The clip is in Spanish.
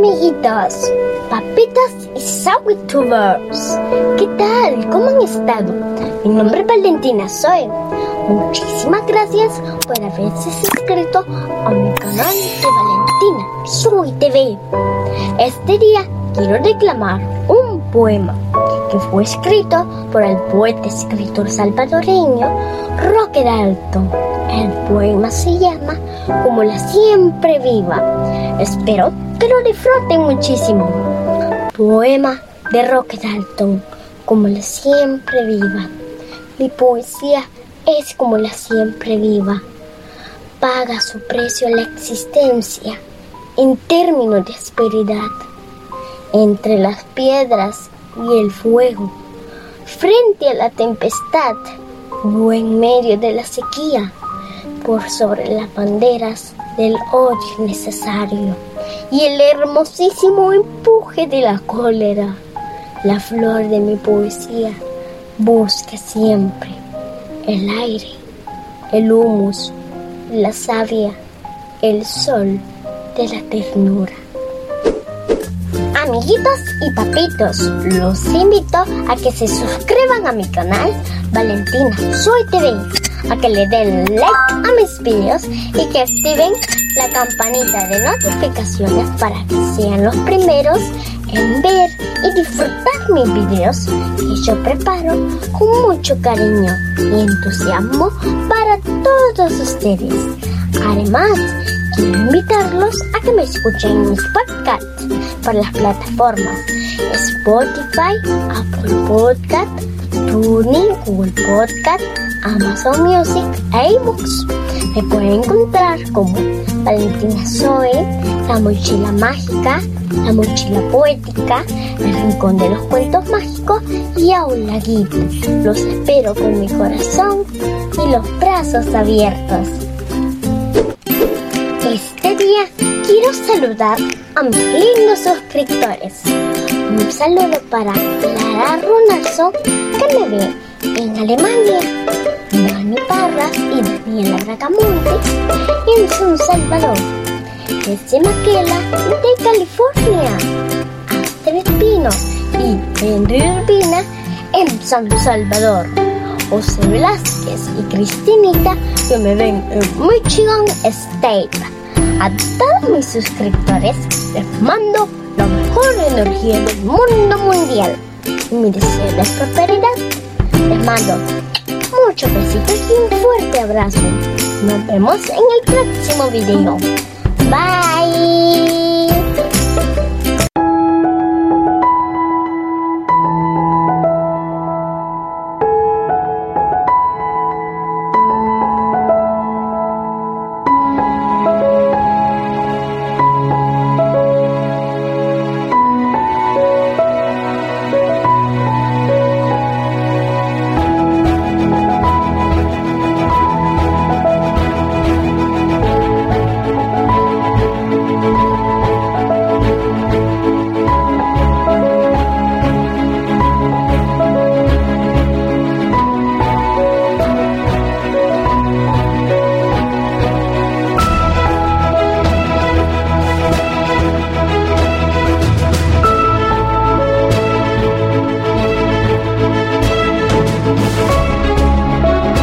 amiguitos, papitas y Sawitubers. ¿Qué tal? ¿Cómo han estado? Mi nombre es Valentina Zoe. Muchísimas gracias por haberse suscrito a mi canal de Valentina Zoe TV. Este día quiero reclamar un poema que fue escrito por el poeta escritor salvadoreño Roque Dalton. El poema se llama Como la siempre viva. Espero que lo disfruten muchísimo. Poema de Roque Dalton, Como la siempre viva. Mi poesía es como la siempre viva. Paga su precio la existencia en términos de asperidad. Entre las piedras y el fuego, frente a la tempestad o en medio de la sequía, por sobre las banderas del odio necesario y el hermosísimo empuje de la cólera. La flor de mi poesía busca siempre el aire, el humus, la savia, el sol de la ternura. Amiguitos y papitos, los invito a que se suscriban a mi canal Valentina Soy TV, a que le den like a mis videos y que activen la campanita de notificaciones para que sean los primeros en ver y disfrutar mis videos que yo preparo con mucho cariño y entusiasmo para todos ustedes. Además, quiero invitarlos a que me escuchen en mis podcasts por las plataformas Spotify, Apple Podcast, TuneIn, Google Podcast, Amazon Music e iBooks. Me pueden encontrar como Valentina Zoe, La Mochila Mágica, La Mochila Poética, El Rincón de los Cuentos Mágicos y Aula Ghibli. Los espero con mi corazón y los brazos abiertos. Este día quiero saludar a mis lindos suscriptores. Un saludo para Lara Runalson, que me ve en Alemania, Dani Parras y Daniela Bracamonte en San Salvador, Jesse Maquela de California, Astrid Espino y Henry Urbina en San Salvador. José Velázquez y Cristinita que me ven en Michigan State. A todos mis suscriptores les mando mejor energía del mundo mundial. Y mi deseo de prosperidad les mando muchos besitos y un fuerte abrazo. Nos vemos en el próximo video.